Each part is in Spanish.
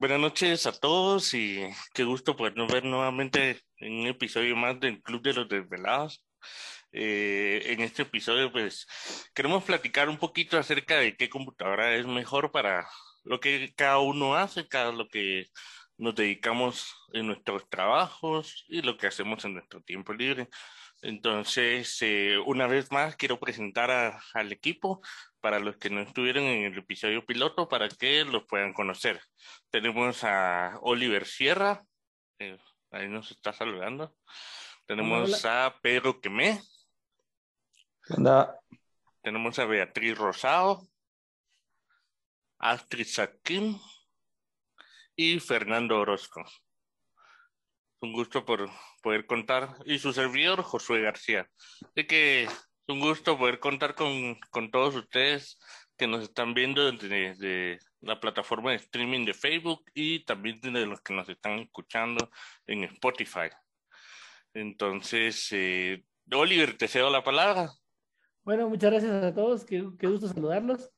Buenas noches a todos y qué gusto podernos ver nuevamente en un episodio más del Club de los Desvelados. Eh, en este episodio, pues, queremos platicar un poquito acerca de qué computadora es mejor para lo que cada uno hace, cada lo que nos dedicamos en nuestros trabajos y lo que hacemos en nuestro tiempo libre. Entonces, eh, una vez más, quiero presentar al equipo para los que no estuvieron en el episodio piloto para que los puedan conocer. Tenemos a Oliver Sierra, eh, ahí nos está saludando. Tenemos a Pedro Quemé. Tenemos a Beatriz Rosado, Astrid Saquín y Fernando Orozco. Un gusto por poder contar. Y su servidor, Josué García. Así que un gusto poder contar con, con todos ustedes que nos están viendo desde, la plataforma de streaming de Facebook y también de los que nos están escuchando en Spotify. Entonces, eh, Oliver, te cedo la palabra. Bueno, muchas gracias a todos, qué, qué gusto saludarlos.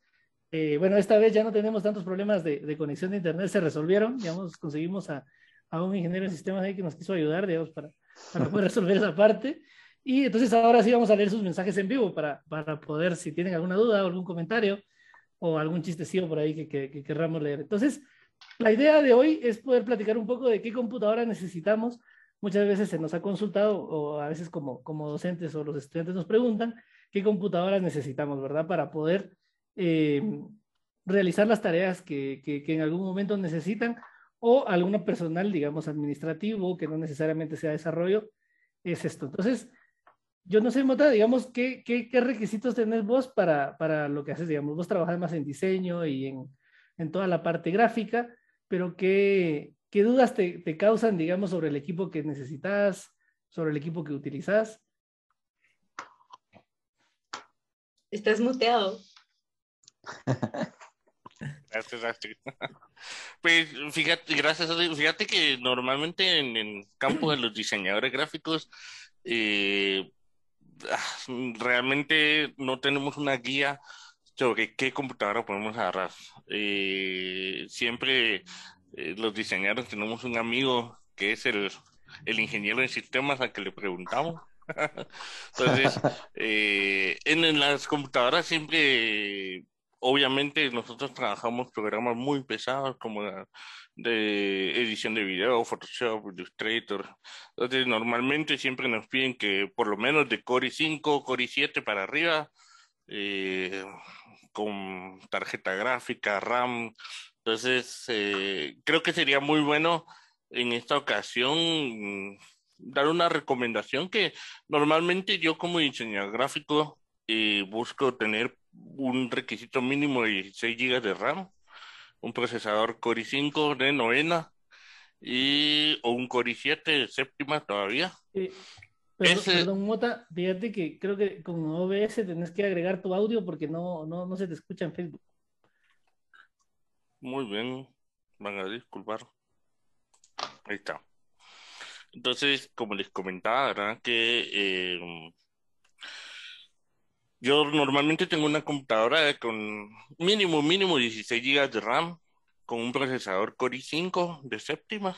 Eh, bueno, esta vez ya no tenemos tantos problemas de, de, conexión de internet, se resolvieron, digamos, conseguimos a, a un ingeniero de sistemas ahí que nos quiso ayudar, digamos, para, para poder resolver esa parte. Y entonces ahora sí vamos a leer sus mensajes en vivo para, para poder, si tienen alguna duda o algún comentario o algún chistecillo por ahí que, que, que querramos leer. Entonces, la idea de hoy es poder platicar un poco de qué computadora necesitamos. Muchas veces se nos ha consultado, o a veces como, como docentes o los estudiantes nos preguntan, qué computadoras necesitamos, ¿verdad? Para poder eh, realizar las tareas que, que, que, en algún momento necesitan o alguna personal, digamos, administrativo, que no necesariamente sea desarrollo, es esto. Entonces, yo no sé, Mota, digamos, ¿qué, qué, qué requisitos tenés vos para, para, lo que haces? Digamos, vos trabajás más en diseño y en, en toda la parte gráfica, pero ¿qué, qué dudas te, te, causan, digamos, sobre el equipo que necesitas, sobre el equipo que utilizas? Estás muteado. Gracias, Astrid. Pues fíjate, gracias, fíjate que normalmente en el campo de los diseñadores gráficos eh, realmente no tenemos una guía sobre qué computadora podemos agarrar. Eh, siempre eh, los diseñadores tenemos un amigo que es el, el ingeniero de sistemas al que le preguntamos. Entonces, eh, en, en, las computadoras siempre obviamente nosotros trabajamos programas muy pesados como de edición de video, Photoshop, Illustrator. Entonces, normalmente siempre nos piden que por lo menos de Core i5, Core i7 para arriba, eh, con tarjeta gráfica, RAM. Entonces, eh, creo que sería muy bueno en esta ocasión dar una recomendación que normalmente yo como diseñador gráfico eh, busco tener un requisito mínimo de 6 GB de RAM, un procesador Core i5 de novena y o un Core i7 de séptima todavía. Eh, perdón, Ese... perdón, Mota, fíjate que creo que con OBS tenés que agregar tu audio porque no, no, no se te escucha en Facebook. Muy bien, van a disculpar. Ahí está. Entonces, como les comentaba, ¿verdad? Que eh, yo normalmente tengo una computadora con mínimo, mínimo 16 GB de RAM, con un procesador Core i5 de séptima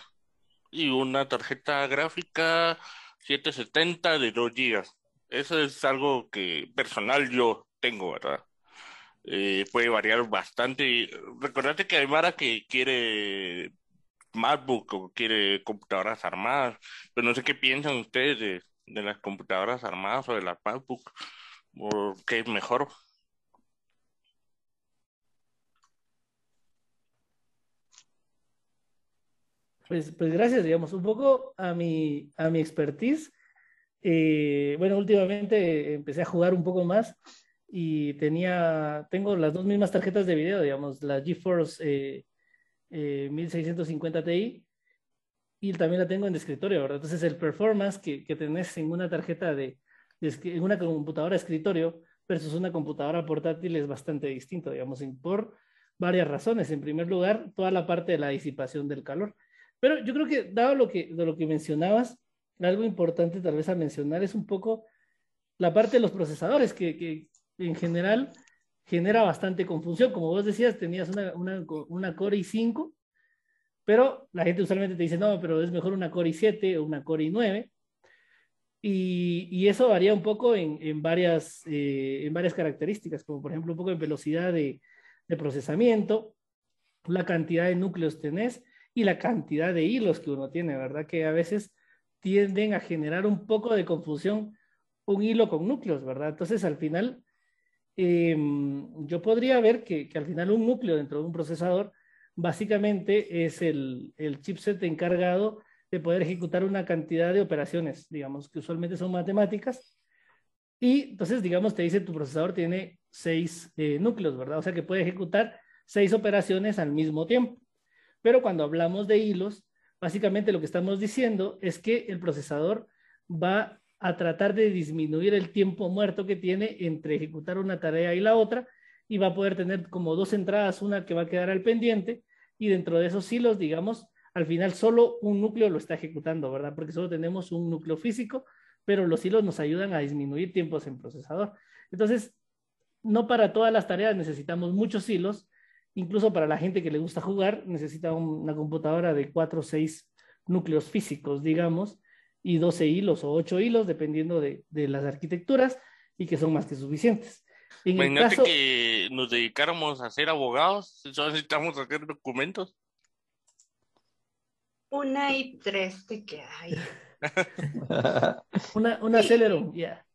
y una tarjeta gráfica 770 de 2 GB. Eso es algo que personal yo tengo, ¿verdad? Eh, puede variar bastante. Recordate que hay Mara que quiere MacBook o quiere computadoras armadas, pero no sé qué piensan ustedes de, de las computadoras armadas o de las MacBook qué mejor. Pues, pues gracias, digamos, un poco a mi, a mi expertise. Eh, bueno, últimamente empecé a jugar un poco más y tenía, tengo las dos mismas tarjetas de video, digamos, la GeForce eh, eh, 1650 Ti y también la tengo en escritorio, ¿verdad? Entonces el performance que, que tenés en una tarjeta de, en una computadora de escritorio versus una computadora portátil es bastante distinto, digamos, por varias razones. En primer lugar, toda la parte de la disipación del calor. Pero yo creo que, dado lo que, de lo que mencionabas, algo importante tal vez a mencionar es un poco la parte de los procesadores, que, que en general genera bastante confusión. Como vos decías, tenías una, una, una Core i5 pero la gente usualmente te dice, no, pero es mejor una Core i7 o una Core i9. Y, eso varía un poco en, en varias, eh, en varias características, como por ejemplo un poco en velocidad de, procesamiento, la cantidad de núcleos tenés y la cantidad de hilos que uno tiene, ¿verdad? Que a veces tienden a generar un poco de confusión un hilo con núcleos, ¿verdad? Entonces, al final, eh, yo podría ver que, que, al final un núcleo dentro de un procesador básicamente es el, el, chipset encargado de poder ejecutar una cantidad de operaciones, digamos, que usualmente son matemáticas. Y entonces, digamos, te dice tu procesador tiene seis eh, núcleos, ¿verdad? O sea que puede ejecutar seis operaciones al mismo tiempo. Pero cuando hablamos de hilos, básicamente lo que estamos diciendo es que el procesador va a tratar de disminuir el tiempo muerto que tiene entre ejecutar una tarea y la otra y va a poder tener como dos entradas, una que va a quedar al pendiente y dentro de esos hilos, digamos, al final solo un núcleo lo está ejecutando, ¿verdad? Porque solo tenemos un núcleo físico, pero los hilos nos ayudan a disminuir tiempos en procesador. Entonces, no para todas las tareas necesitamos muchos hilos, incluso para la gente que le gusta jugar, necesita una computadora de 4 o 6 núcleos físicos, digamos, y 12 hilos o 8 hilos, dependiendo de, de las arquitecturas, y que son más que suficientes. En Imagínate caso... que nos dedicáramos a ser abogados, solo necesitamos hacer documentos. Una y tres te queda ahí. una una ya. Yeah.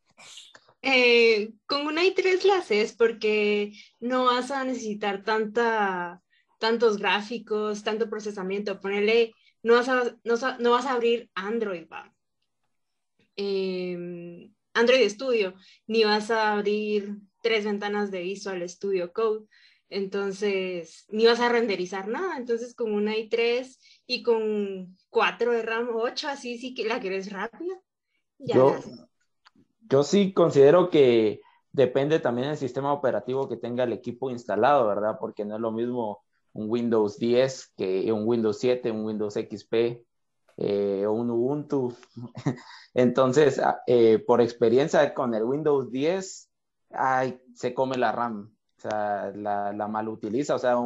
Eh, con una i3 la haces porque no vas a necesitar tanta, tantos gráficos, tanto procesamiento. Ponele, no vas a, no, no vas a abrir Android, va. Eh, Android Studio, ni vas a abrir tres ventanas de Visual Studio Code. Entonces, ni vas a renderizar nada. Entonces, con una i3 y con 4 de RAM 8, así sí que la quieres rápida. Ya yo, yo sí considero que depende también del sistema operativo que tenga el equipo instalado, ¿verdad? Porque no es lo mismo un Windows 10 que un Windows 7, un Windows XP eh, o un Ubuntu. Entonces, ah, eh, por experiencia con el Windows 10, ay, se come la RAM, o sea, la, la mal utiliza, o sea,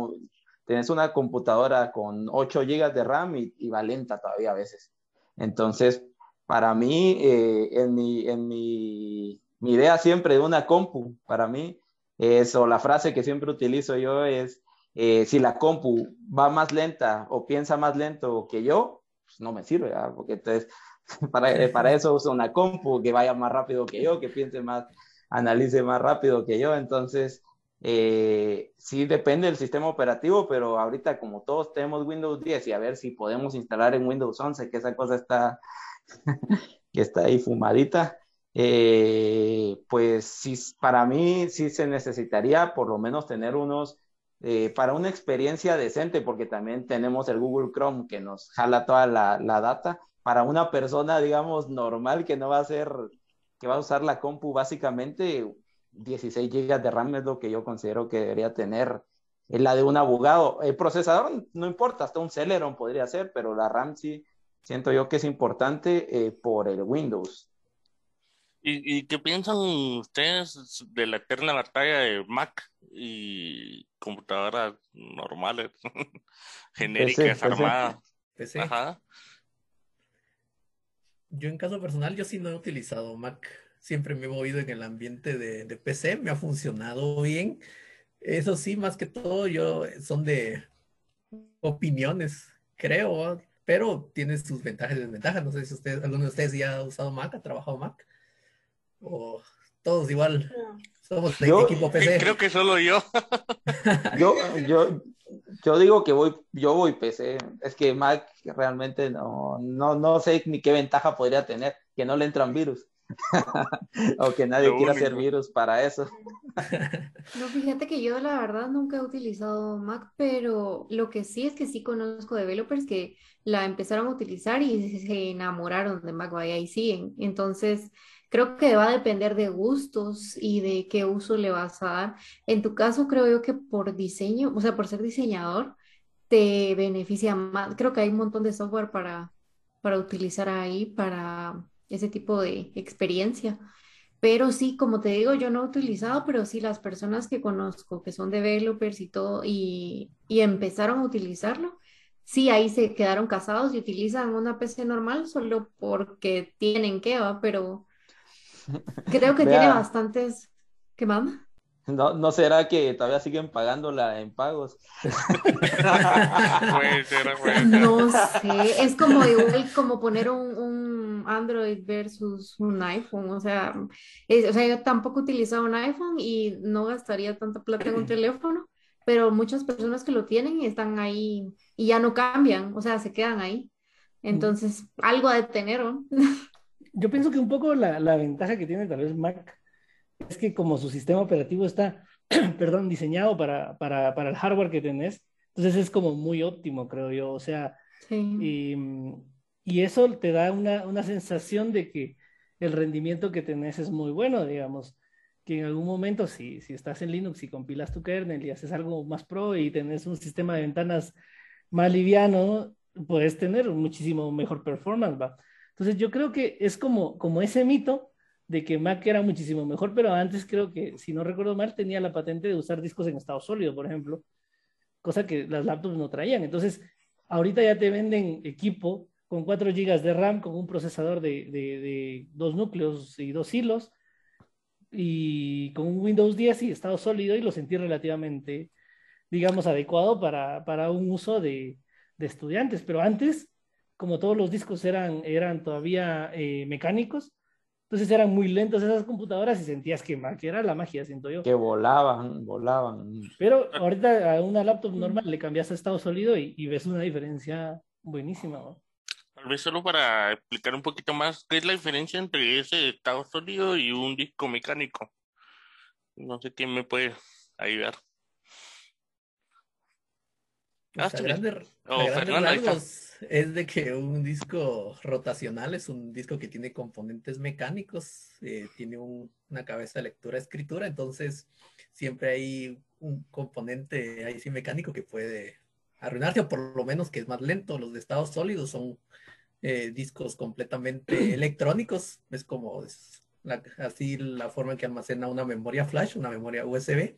un, tienes una computadora con 8 GB de RAM y, va lenta todavía a veces. Entonces, para mí, eh, en, mi, en mi, mi, idea siempre de una compu, para mí, es, o la frase que siempre utilizo yo es, eh, si la compu va más lenta o piensa más lento que yo, pues no me sirve, porque entonces, para, para eso uso una compu que vaya más rápido que yo, que piense más, analice más rápido que yo, entonces... Eh, sí depende del sistema operativo, pero ahorita como todos tenemos Windows 10 y a ver si podemos instalar en Windows 11, que esa cosa está que está ahí fumadita, eh, pues sí, para mí sí se necesitaría por lo menos tener unos, eh, para una experiencia decente, porque también tenemos el Google Chrome que nos jala toda la, la, data, para una persona, digamos, normal que no va a ser, que va a usar la compu básicamente, 16 GB de RAM es lo que yo considero que debería tener. Es la de un abogado. El procesador no importa, hasta un Celeron podría ser, pero la RAM sí, siento yo que es importante eh, por el Windows. ¿Y, ¿Y, qué piensan ustedes de la eterna batalla de Mac y computadoras normales, genéricas, PC, armadas? PC. Ajá. Yo en caso personal, yo sí no he utilizado Mac. Siempre me he movido en el ambiente de, de PC, me ha funcionado bien. Eso sí, más que todo, yo son de opiniones, creo pero tiene sus ventajas y desventajas. No sé si ustedes, alguno de ustedes ya ha usado Mac, ha trabajado Mac, o todos igual. Somos de yo, equipo PC. Creo que solo yo. yo, yo, yo digo que voy, yo voy PC. Es que Mac realmente no, no, no sé ni qué ventaja podría tener, que no le entran virus. o que nadie quiera hacer virus para eso. no, fíjate que yo la verdad nunca he utilizado Mac, pero lo que sí es que sí conozco developers que la empezaron a utilizar y se enamoraron de Mac, vaya, y siguen. Entonces, creo que va a depender de gustos y de qué uso le vas a dar. En tu caso, creo yo que por diseño, o sea, por ser diseñador, te beneficia más. Creo que hay un montón de software para, para utilizar ahí, para ese tipo de experiencia. Pero sí, como te digo, yo no he utilizado, pero sí las personas que conozco, que son developers y todo, y, y empezaron a utilizarlo, sí, ahí se quedaron casados y utilizan una PC normal solo porque tienen que, ¿va? Pero creo que tiene Vea. bastantes... ¿Qué manda? ¿No, ¿No será que todavía siguen pagándola en pagos? Puede ser, puede ser. No sé, es como igual como poner un, un Android versus un iPhone, o sea, es- o sea, yo tampoco utilizaba un iPhone y no gastaría tanta plata en un teléfono, pero muchas personas que lo tienen y están ahí y ya no cambian, o sea, se quedan ahí. Entonces, algo ha de tener, ¿no? Yo pienso que un poco la, la ventaja que tiene tal vez Mac es que como su sistema operativo está, perdón, diseñado para, para, para el hardware que tenés, entonces es como muy óptimo, creo yo. O sea, Sí. y, mm, y eso te da una, una sensación de que el rendimiento que tenés es muy bueno, digamos, que en algún momento si, si estás en Linux y compilas tu kernel y haces algo más pro y tenés un sistema de ventanas más liviano, puedes tener muchísimo mejor performance, ¿va? Entonces yo creo que es como, como ese mito de que Mac era muchísimo mejor, pero antes creo que, si no recuerdo mal, tenía la patente de usar discos en estado sólido, por ejemplo, cosa que las laptops no traían. Entonces, ahorita ya te venden equipo con 4 GB de RAM, con un procesador de, dos núcleos y dos hilos, y con un Windows 10 y estado sólido, y lo sentí relativamente, digamos, adecuado para, para un uso de, de estudiantes. Pero antes, como todos los discos eran, eran todavía eh, mecánicos, entonces eran muy lentos esas computadoras y sentías que Mac era la magia, siento yo. Que volaban, volaban. Pero ahorita a una laptop normal le cambias a estado sólido y, y ves una diferencia buenísima. ¿no? Tal vez solo para explicar un poquito más, ¿qué es la diferencia entre ese estado sólido y un disco mecánico? No sé quién me puede ayudar. Ah, Pues a sí. Oh, Fernando, rasgos es de que un disco rotacional es un disco que tiene componentes mecánicos, eh, tiene un- una cabeza de lectura-escritura, entonces siempre hay un componente ahí sí mecánico que puede arruinarse o por lo menos que es más lento. Los de estado sólido son eh, discos completamente electrónicos, es como es así la forma en que almacena una memoria flash, una memoria USB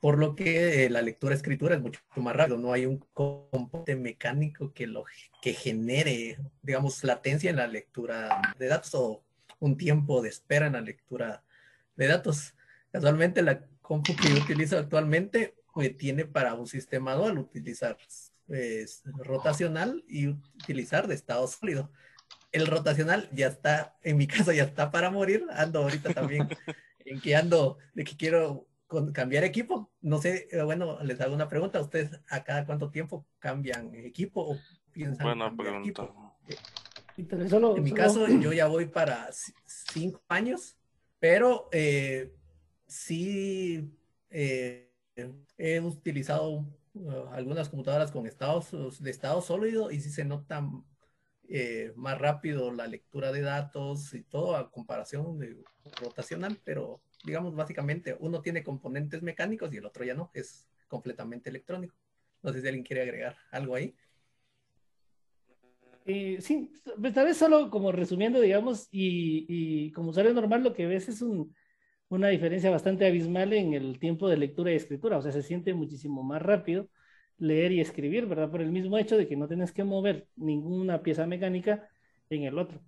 por lo que eh, la lectura-escritura es mucho más rápido, no hay un componente mecánico que lo que genere, digamos, latencia en la lectura de datos o un tiempo de espera en la lectura de datos. Casualmente la compu que yo utilizo actualmente eh, tiene para un sistema dual utilizar eh, rotacional y utilizar de estado sólido. El rotacional ya está, en mi caso ya está para morir, ando ahorita también en que ando de que quiero con- cambiar equipo. No sé, eh, bueno, les hago una pregunta. ¿Ustedes a cada cuánto tiempo cambian equipo o piensan Buena pregunta. equipo? Vez solo, En mi solo- caso, yo ya voy para cinco años, pero eh, sí eh, he utilizado uh, algunas computadoras con estados de estado sólido y sí se nota eh, más rápido la lectura de datos y todo a comparación de rotacional, pero digamos básicamente uno tiene componentes mecánicos y el otro ya no, es completamente electrónico. No sé si alguien quiere agregar algo ahí. Eh, sí, pues, tal vez solo como resumiendo, digamos, y, y como usuario normal lo que ves es un, una diferencia bastante abismal en el tiempo de lectura y escritura, o sea, se siente muchísimo más rápido leer y escribir, ¿verdad? Por el mismo hecho de que no tienes que mover ninguna pieza mecánica en el otro.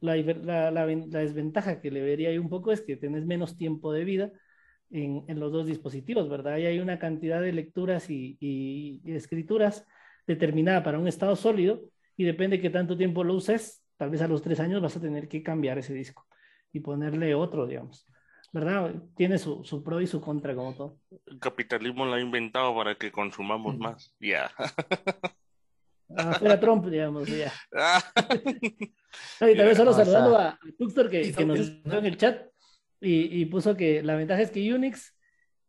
La, difer- la, la ven- la desventaja que le vería ahí un poco es que tenés menos tiempo de vida en, en los dos dispositivos, ¿verdad? Y hay una cantidad de lecturas y, y- y escrituras determinada para un estado sólido y depende de qué tanto tiempo lo uses, tal vez a los tres años vas a tener que cambiar ese disco y ponerle otro, digamos. ¿Verdad? Tiene su, su pro y su contra, como todo. El capitalismo lo ha inventado para que consumamos Mm. más. Ya. Afuera Trump, digamos, ya. Ah, No, y tal vez solo O sea, saludando a, Tuxtor que, que nos es- escribió en el chat y, y puso que la ventaja es que Unix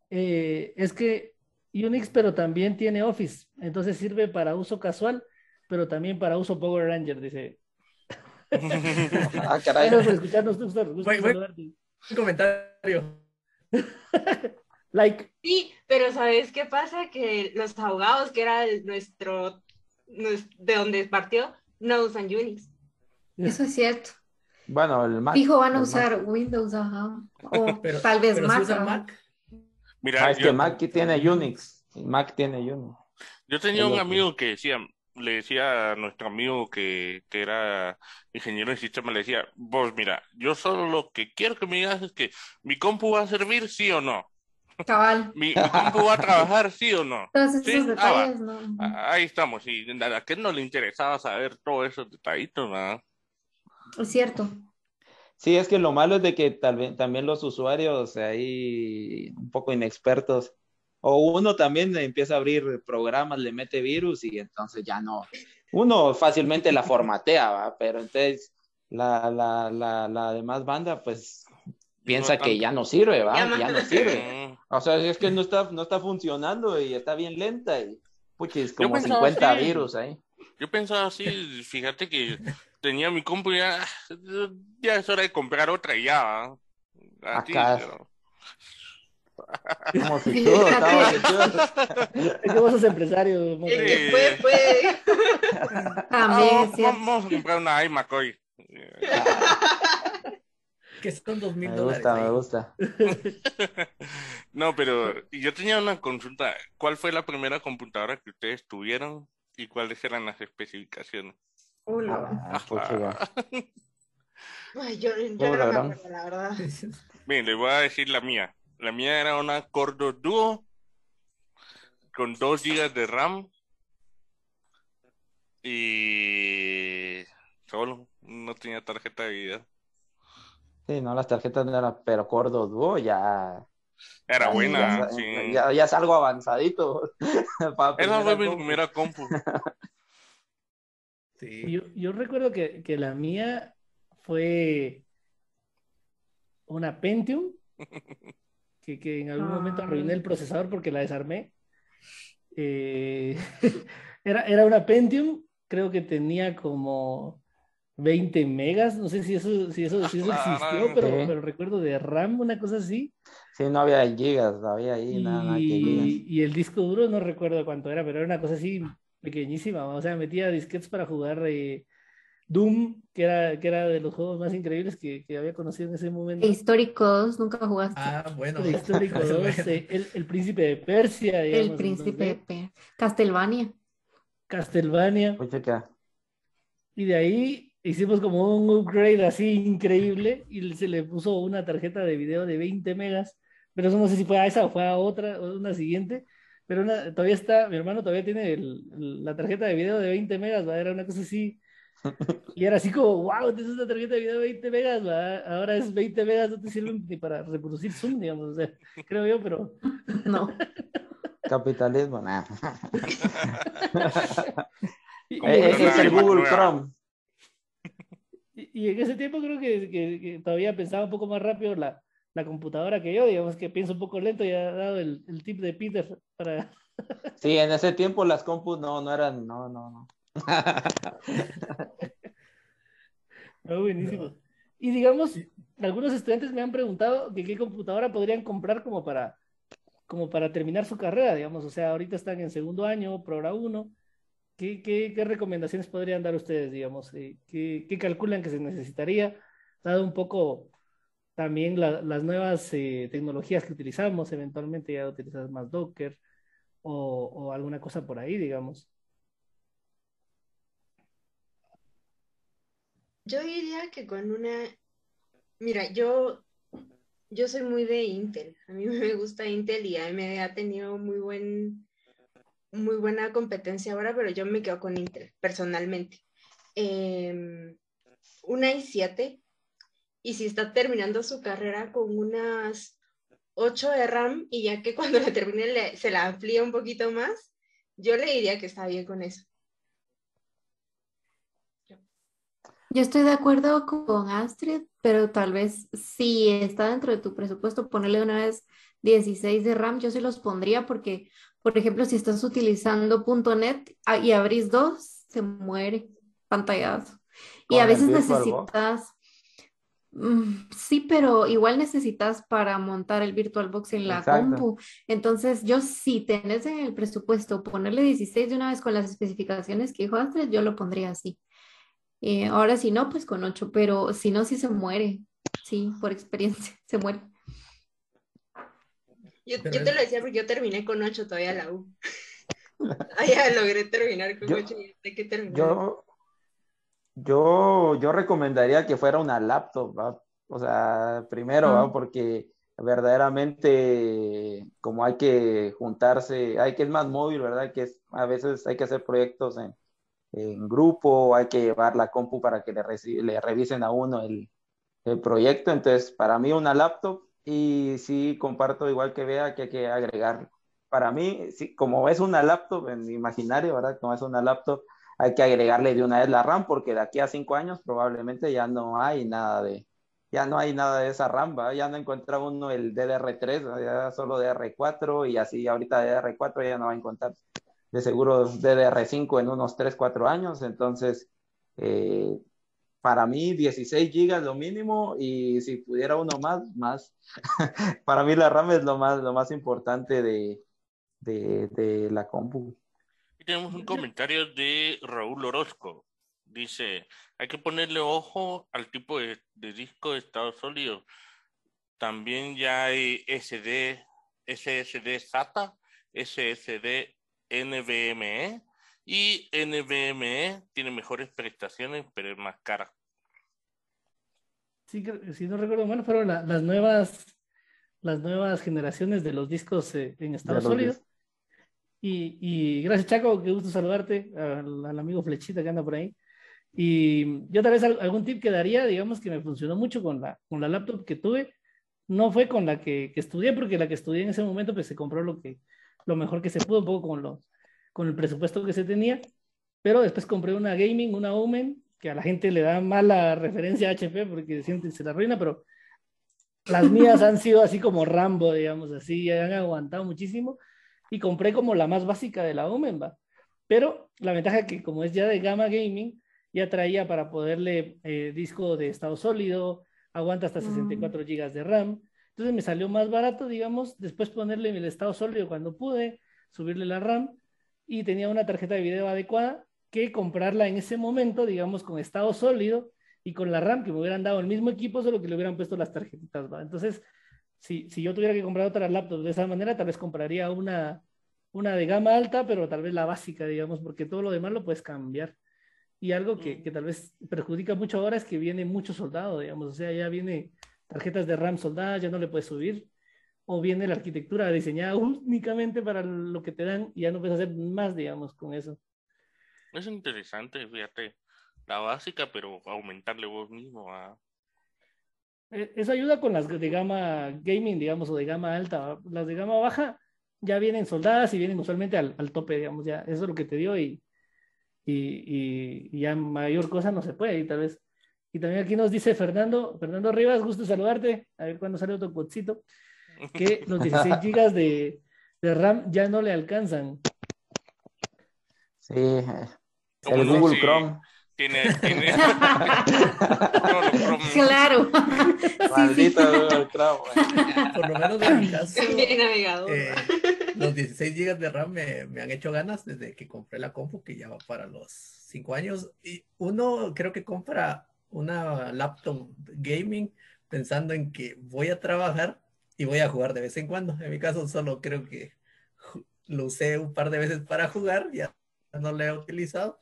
eh, es que Unix, pero también tiene Office, entonces sirve para uso casual, pero también para uso Power Ranger, dice. Ah, caray. Gracias por escucharnos, Tuxtor. gusto Voy- voy- saludarte. Un comentario. Like. Sí, pero ¿sabes qué pasa? Que los abogados, que era el- nuestro, nues- de donde partió, no usan Unix. Eso es cierto. Bueno, el Mac. Fijo, van a usar Mac. Windows, ajá. O Pero, tal vez pero Mac. si ajá. Mac, Mira, Ah, es yo, que Mac tiene Unix. Mac tiene Unix. yo tenía un amigo que decía, le decía a nuestro amigo que, que era ingeniero en sistema, le decía, vos mira, yo solo lo que quiero que me digas es que mi compu va a servir sí o no. Cabal. Mi, mi compu va a trabajar sí o no. Todos esos Sí, ah, detalles, ¿no? Ah, Ahí estamos, y a qué no le interesaba saber todos esos detallitos, ¿verdad? Es cierto. Sí, es que lo malo es de que tal vez también los usuarios ahí un poco inexpertos, o uno también empieza a abrir programas, le mete virus y entonces ya no. Uno fácilmente la formatea, ¿va? Pero entonces la, la, la, la demás banda pues piensa No que ya no sirve, ¿va? Ya Ya no. sirve. O sea, es que no está, no está funcionando y está bien lenta y puchis, Yo como pensaba 50 así. virus ahí. Yo pensaba así, fíjate que tenía mi compu y ya, ya es hora de comprar otra y ya, Acá. pero- Como si todo estaba. Es. También Ah, es cierto. vamos a comprar una iMac hoy. Que son dos mil Me dólares. gusta, me gusta. No, pero yo tenía una consulta. ¿Cuál fue la primera computadora que ustedes tuvieron y cuáles eran las especificaciones? Hola. Ah. Ay, yo, yo ¿Cómo no la me acuerdo, la verdad. Bien, les voy a decir la mía. La mía era una Cordo Duo con 2 GB de RAM y solo, no tenía tarjeta de video. Sí, no, las tarjetas no eran, pero Cordo Duo ya, Era buena, ya, sí. ya, ya es algo avanzadito. Esa fue mi primera compu. Sí. Yo, yo recuerdo que, que la mía fue una Pentium, que, que en algún momento Ah. arruiné el procesador porque la desarmé. Eh, era, era una Pentium, creo que tenía como 20 megas, no sé si eso, si eso, si eso existió, pero, Sí. pero recuerdo de RAM, una cosa así. Sí, no había gigas, no había ahí nada, nada que gigas. Y, y el disco duro no recuerdo cuánto era, pero era una cosa así pequeñísima. O sea, metía disquetes para jugar eh, Doom, que era, que era de los juegos más increíbles que, que había conocido en ese momento. Históricos, nunca jugaste. Ah, bueno. De Histórico Eso 2, es eh, el, el Príncipe de Persia, El digamos, en príncipe de 2D, Per- Castlevania. Castlevania. Puchica. Y de ahí hicimos como un upgrade así increíble y se le puso una tarjeta de video de 20 megas, pero eso no sé si fue a esa o fue a otra o una siguiente, pero una- todavía está, mi hermano todavía tiene el- la tarjeta de video de 20 megas, ¿va? era una cosa así. Y era así como, wow, tienes una tarjeta de video de 20 megas, ¿va? ahora es 20 megas, no te sirven ni para reproducir Zoom, digamos, o sea, creo yo, pero No. Capitalismo, Eh, una es el Google. Chrome. Y en ese tiempo creo que, que- que todavía pensaba un poco más rápido la, la computadora que yo, digamos que pienso un poco lento y ha dado el, el tip de Peter para... Sí, en ese tiempo las compus no, no eran, no, no, no. No, buenísimo. Y digamos, algunos estudiantes me han preguntado que qué computadora podrían comprar como para, como para terminar su carrera, digamos, o sea, ahorita están en segundo año, Progra 1. ¿Qué, recomendaciones podrían dar ustedes, digamos? Eh, ¿qué, calculan que se necesitaría, dado un poco también la- las nuevas eh, tecnologías que utilizamos, eventualmente ya utilizas más Docker o, o alguna cosa por ahí, digamos? Yo diría que con una, mira, yo, yo soy muy de Intel. A mí me gusta Intel y AMD ha tenido muy buen, muy buena competencia ahora, pero yo me quedo con Intel personalmente. Em, una i7 y si está terminando su carrera con unas 8 de RAM y ya que cuando la termine le- se la amplía un poquito más, yo le diría que está bien con eso. Yo estoy de acuerdo con Astrid, pero tal vez si está dentro de tu presupuesto, ponerle una vez 16 de RAM, yo se los pondría porque, por ejemplo, si estás utilizando .NET ah, y abrís dos, se muere pantallazo. Y a veces necesitas, Mm, sí, pero igual necesitas para montar el VirtualBox en la Exacto. compu. Entonces, yo si tenés en el presupuesto ponerle 16 de una vez con las especificaciones que dijo Astrid, yo lo pondría así. Eh, ahora si no, pues con 8, pero si no, sí se muere. Sí, por experiencia, se muere. Yo, yo te lo decía porque yo terminé con 8 todavía la U. Ah, ya logré terminar con Yo- 8 y que terminar. Yo, yo, yo recomendaría que fuera una laptop, ¿va? O sea, primero, ¿va? Porque verdaderamente como hay que juntarse, hay que es más móvil, ¿verdad? Que es, a veces hay que hacer proyectos en, en grupo, hay que llevar la compu para que le, le revisen a uno el, el proyecto. Entonces, para mí una laptop y sí comparto igual que vea que hay que agregar. Para mí, sí, como es una laptop en mi imaginario, ¿verdad? Como es una laptop, hay que agregarle de una vez la RAM porque de aquí a cinco años probablemente ya no hay nada de, ya no hay nada de esa RAM, ¿va? Ya no encuentra uno el DDR3, ¿va? ya solo DDR4 y así ahorita DDR4 ya no va a encontrar de seguro DDR5 en unos 3, 4 años, entonces eh, para mí 16 gigas lo mínimo y si pudiera uno más, más. para mí la RAM es lo más, lo más importante de, de, la compu. Y tenemos un comentario de Raúl Orozco. Dice, hay que ponerle ojo al tipo de, de disco de estado sólido. También ya hay SD, SSD SATA, SSD NVMe y NVMe tiene mejores prestaciones, pero es más cara. Sí, si no recuerdo mal, fueron la- las nuevas, las nuevas generaciones de los discos eh, en estado los sólido. Y, y gracias, Chaco, qué gusto saludarte, al, al amigo Flechita que anda por ahí. Y yo tal vez al- algún tip que daría, digamos que me funcionó mucho con la, con la laptop que tuve, no fue con la que, que estudié, porque la que estudié en ese momento pues se compró lo, que, lo mejor que se pudo, un poco con, lo, con el presupuesto que se tenía, pero después compré una gaming, una Omen, que a la gente le da mala referencia a HP porque siente se la arruina, pero las mías han sido así como Rambo, digamos así, han aguantado muchísimo y compré como la más básica de la Omen, va. Pero la ventaja que como es ya de gama gaming, ya traía para poderle eh, disco de estado sólido, aguanta hasta 64 GB de RAM. Entonces me salió más barato, digamos, después ponerle el estado sólido cuando pude, subirle la RAM y tenía una tarjeta de video adecuada que comprarla en ese momento, digamos, con estado sólido y con la RAM que me hubieran dado el mismo equipo, solo que le hubieran puesto las tarjetitas, ¿va? Entonces, si, si yo tuviera que comprar otra laptop de esa manera, tal vez compraría una, una de gama alta, pero tal vez la básica, digamos, porque todo lo demás lo puedes cambiar. Y algo que, que tal vez perjudica mucho ahora es que viene mucho soldado, digamos, o sea, ya viene tarjetas de RAM soldadas, ya no le puedes subir, o viene la arquitectura diseñada únicamente para lo que te dan y ya no puedes hacer más, digamos, con eso. Es interesante, fíjate, la básica, pero aumentarle vos mismo a... Eh, Eso ayuda con las de gama gaming, digamos, o de gama alta. Las de gama baja ya vienen soldadas y vienen usualmente al, al tope, digamos, ya eso es lo que te dio y, y, y- y ya mayor cosa no se puede, y tal vez. Y también aquí nos dice Fernando, Fernando Rivas, gusto saludarte, a ver cuándo sale otro quotcito, que los 16 gigas de, de RAM ya no le alcanzan. Sí, eh, ¿Cómo el no? Google Sí. Chrome. Tiene, tiene... Claro. Sí, sí. Maldito Google Chrome. güey. Por lo menos en mi caso, eh, los 16 GB de RAM me, me han hecho ganas desde que compré la compu, que ya va para los 5 años. Y uno creo que compra una laptop gaming pensando en que voy a trabajar y voy a jugar de vez en cuando. En mi caso solo creo que lo usé un par de veces para jugar, ya no la he utilizado.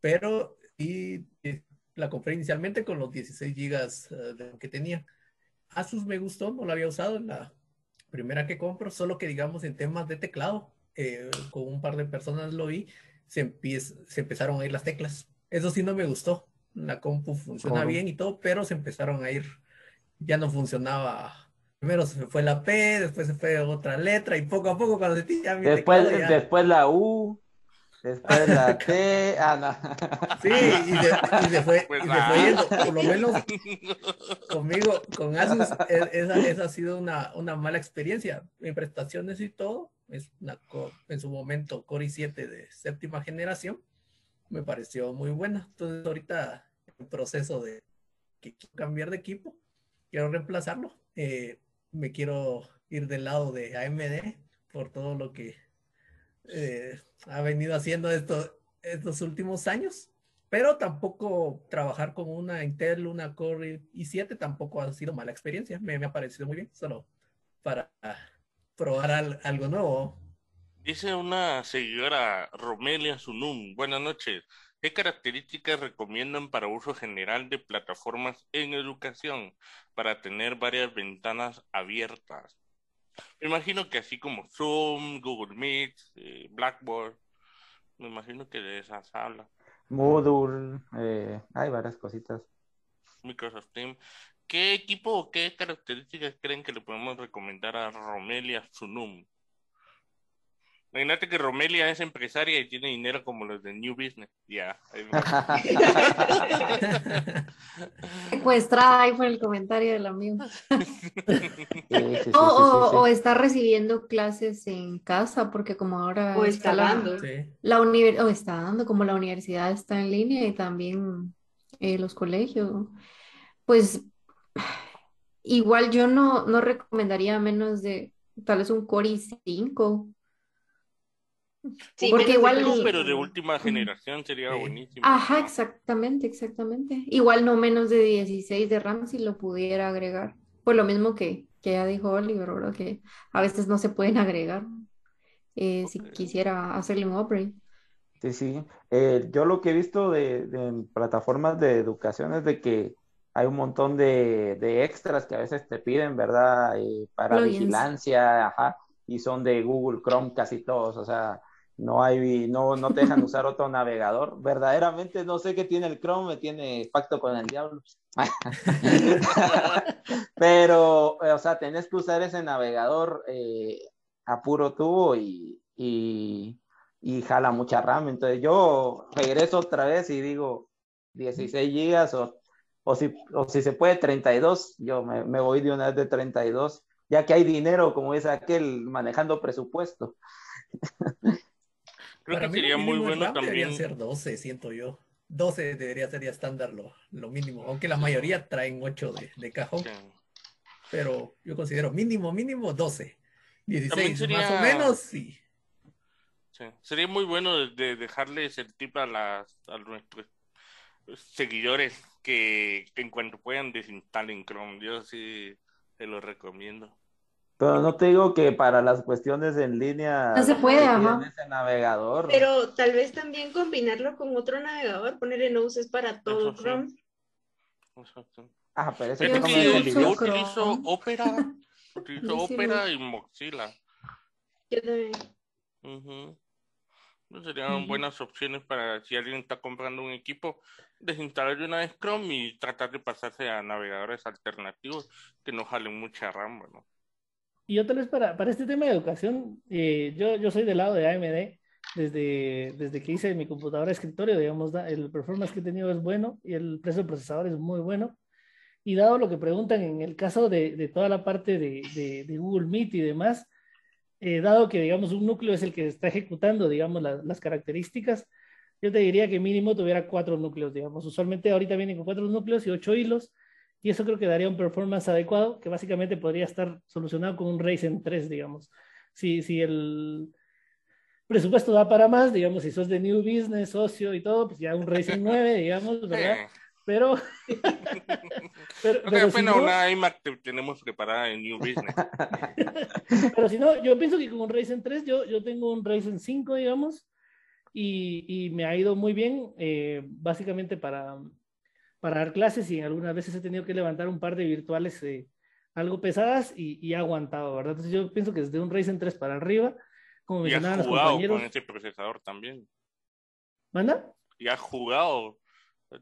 Pero y, y la compré inicialmente con los 16 gigas eh, de lo que tenía. Asus me gustó, no la había usado la primera que compro, solo que digamos en temas de teclado, eh, con un par de personas lo vi, se, empiez- se empezaron a ir las teclas. Eso sí no me gustó. La compu funciona Claro. bien y todo, pero se empezaron a ir, ya no funcionaba. Primero se fue la P, después se fue otra letra y poco a poco cuando ya mi Después, teclado ya- después la U, después la T. Ah, no. Sí, y se, y se fue, Pues y se va. fue yendo. Por lo menos conmigo, con Asus, e- esa, esa ha sido una, una mala experiencia. En prestaciones y todo, es una, en su momento Core i7 de séptima generación, me pareció muy buena. Entonces ahorita en proceso de que quiero cambiar de equipo, quiero reemplazarlo. Eh, me quiero ir del lado de AMD por todo lo que eh, ha venido haciendo esto, estos últimos años. Pero tampoco trabajar con una Intel, una Core i7 tampoco ha sido mala experiencia. Me, me ha parecido muy bien, solo para probar al- algo nuevo. Dice una seguidora, Romelia Sunum, buenas noches. ¿Qué características recomiendan para uso general de plataformas en educación para tener varias ventanas abiertas? Me imagino que así como Zoom, Google Meet, eh, Blackboard, me imagino que de esas habla. Moodle, eh, hay varias cositas. Microsoft Teams. ¿Qué equipo o qué características creen que le podemos recomendar a Romelia Sunum? Imagínate que Romelia es empresaria y tiene dinero como los de New Business. Ya. Secuestrada ahí por el comentario del amigo. o, está recibiendo clases en casa, porque como ahora o está, dando. La, o está dando, como la universidad está en línea y también eh, los colegios. Pues igual yo no, no recomendaría menos de tal vez un Core i5 Sí, porque igual. pero de última generación sería buenísimo. Ajá, exactamente, exactamente. Igual no menos de 16 de RAM si lo pudiera agregar. Por lo mismo que, que ya dijo Oliver, ¿verdad? Que a veces no se pueden agregar eh, si quisiera hacerle un upgrade. Sí, sí. Eh, yo lo que he visto de, plataformas de educación es de que hay un montón de, extras que a veces te piden, ¿verdad? Eh, para vigilancia, ajá, y son de Google Chrome casi todos, o sea, no hay, no, no te dejan usar otro navegador. Verdaderamente no sé qué tiene el Chrome, me tiene pacto con el diablo. Pero, o sea, tenés que usar ese navegador eh, a puro tubo y, y, jala mucha RAM. Entonces yo regreso otra vez y digo 16 gigas o, o, si, o si se puede 32, yo me, me voy de una vez de 32, ya que hay dinero, como dice aquel, manejando presupuesto. Creo que sería muy bueno también. Deberían ser 12, siento yo. 12 debería ser ya estándar lo, lo, mínimo, aunque la mayoría traen 8 de, de cajón. Pero yo considero mínimo, mínimo 12. 16 más o menos, sí. sí. Sería muy bueno de, dejarles el tip a, las, a nuestros seguidores que, que en cuanto puedan desinstalen Chrome. Yo sí se lo recomiendo. Pero no te digo que para las cuestiones en línea. No se puede, ajá. Ese navegador. Pero tal vez también combinarlo con otro navegador, ponerle noses para todo Chrome. Ah, pero eso es que yo utilizo Opera, utilizo Opera y Mozilla. Yo también. Serían buenas opciones para si alguien está comprando un equipo, desinstalar de una vez Chrome y tratar de pasarse a navegadores alternativos que no jalen mucha RAM, bueno. Y yo tal vez para, para este tema de educación, eh, yo, yo soy del lado de AMD, desde, desde que hice mi computadora escritorio, digamos, el performance que he tenido es bueno y el precio del procesador es muy bueno. Y dado lo que preguntan en el caso de, de toda la parte de, de, Google Meet y demás, eh, dado que, digamos, un núcleo es el que está ejecutando, digamos, las características, yo te diría que mínimo tuviera cuatro núcleos, digamos. Usualmente ahorita vienen con cuatro núcleos y ocho hilos y eso creo que daría un performance adecuado que básicamente podría estar solucionado con un Ryzen 3, digamos. Si, si el presupuesto da para más, digamos, si sos de New Business, socio y todo, pues ya un Ryzen 9, digamos, ¿verdad? Pero... pero, pero si no, una iMac tenemos preparada en New Business. pero si no, yo pienso que con un Ryzen 3, yo, yo tengo un Ryzen 5, digamos, y, y me ha ido muy bien, eh, básicamente para para dar clases y algunas veces he tenido que levantar un par de virtuales eh, algo pesadas y, y, ha aguantado, ¿verdad? Entonces yo pienso que desde un Ryzen 3 para arriba, como mencionaban los compañeros... con ese procesador también. ¿Manda? Y has jugado,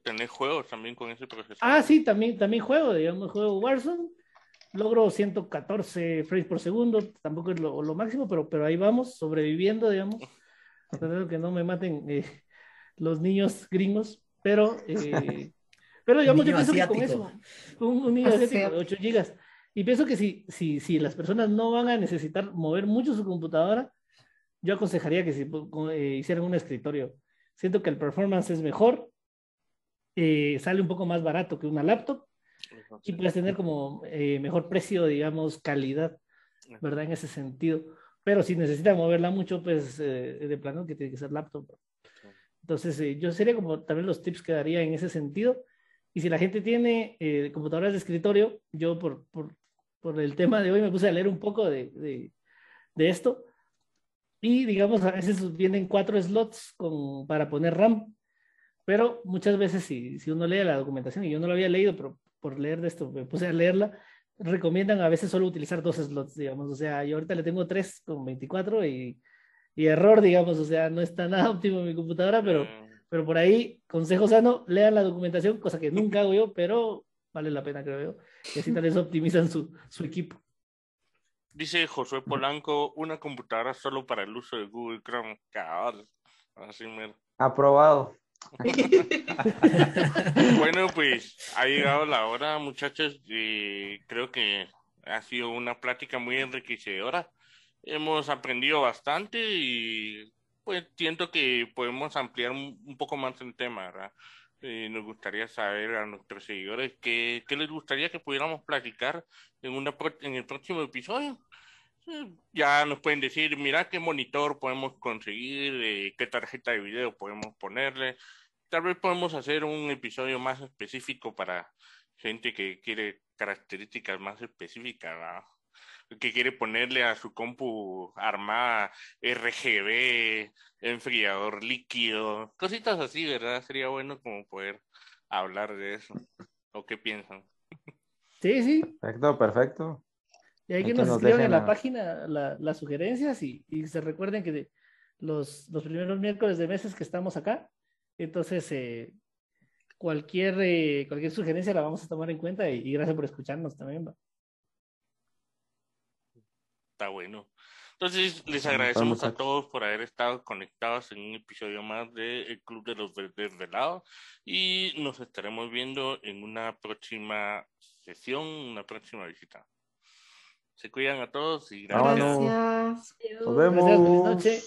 tenés juegos también con ese procesador. Ah, sí, también, también juego, digamos, juego Warzone, logro 114 frames por segundo, tampoco es lo, lo máximo, pero, pero ahí vamos, sobreviviendo, digamos, tratando que no me maten eh, los niños gringos, pero... Eh, Pero digamos, yo pienso que con eso, un, niño asiático de 8 gigas, y pienso que si, si, si las personas no van a necesitar mover mucho su computadora, yo aconsejaría que si eh, hicieran un escritorio. Siento que el performance es mejor, eh, sale un poco más barato que una laptop y puedes tener como eh, mejor precio, digamos, calidad, ¿verdad? En ese sentido. Pero si necesita moverla mucho, pues de plano que tiene que ser laptop. Entonces, yo sería como también los tips que daría en ese sentido. Y si la gente tiene eh, computadoras de escritorio, yo por, por, por, el tema de hoy me puse a leer un poco de, de, de esto. y digamos, a veces vienen cuatro slots con, para poner RAM, pero muchas veces si, si uno lee la documentación, y yo no lo había leído, pero por leer de esto me puse a leerla, recomiendan a veces solo utilizar dos slots, digamos, o sea, yo ahorita le tengo tres con 24 y, y error, digamos, o sea, no está nada óptimo en mi computadora, pero, Mm, pero por ahí, consejo sano, lean la documentación, cosa que nunca hago yo, pero vale la pena, creo yo, y así tal vez optimizan su, su equipo. Dice Josué Polanco, una computadora solo para el uso de Google Chrome. Cabal. Así mero. Aprobado. Bueno, pues ha llegado la hora, muchachos. y creo que ha sido una plática muy enriquecedora. Hemos aprendido bastante y pues siento que podemos ampliar un, poco más el tema, ¿verdad? Eh, nos gustaría saber a nuestros seguidores qué, qué les gustaría que pudiéramos platicar en, una, en el próximo episodio. Eh, Ya nos pueden decir, mira qué monitor podemos conseguir, eh, qué tarjeta de video podemos ponerle. Tal vez podemos hacer un episodio más específico para gente que quiere características más específicas, ¿verdad? Que quiere ponerle a su compu armada RGB, enfriador líquido, cositas así, ¿verdad? Sería bueno como poder hablar de eso. ¿O qué piensan? Sí, sí, Perfecto, perfecto. Y hay que que nos nos escriban dejen en la página la- las sugerencias y, y se recuerden que de- los, los primeros miércoles de meses que estamos acá, entonces eh, cualquier, eh, cualquier sugerencia la vamos a tomar en cuenta y, y gracias por escucharnos también. va. Está bueno. Entonces, les agradecemos a todos por haber estado conectados en un episodio más de El Club de los Des- Desvelados y nos estaremos viendo en una próxima sesión, una próxima visita. Se cuidan a todos y gracias. Vámonos. Nos vemos. noche.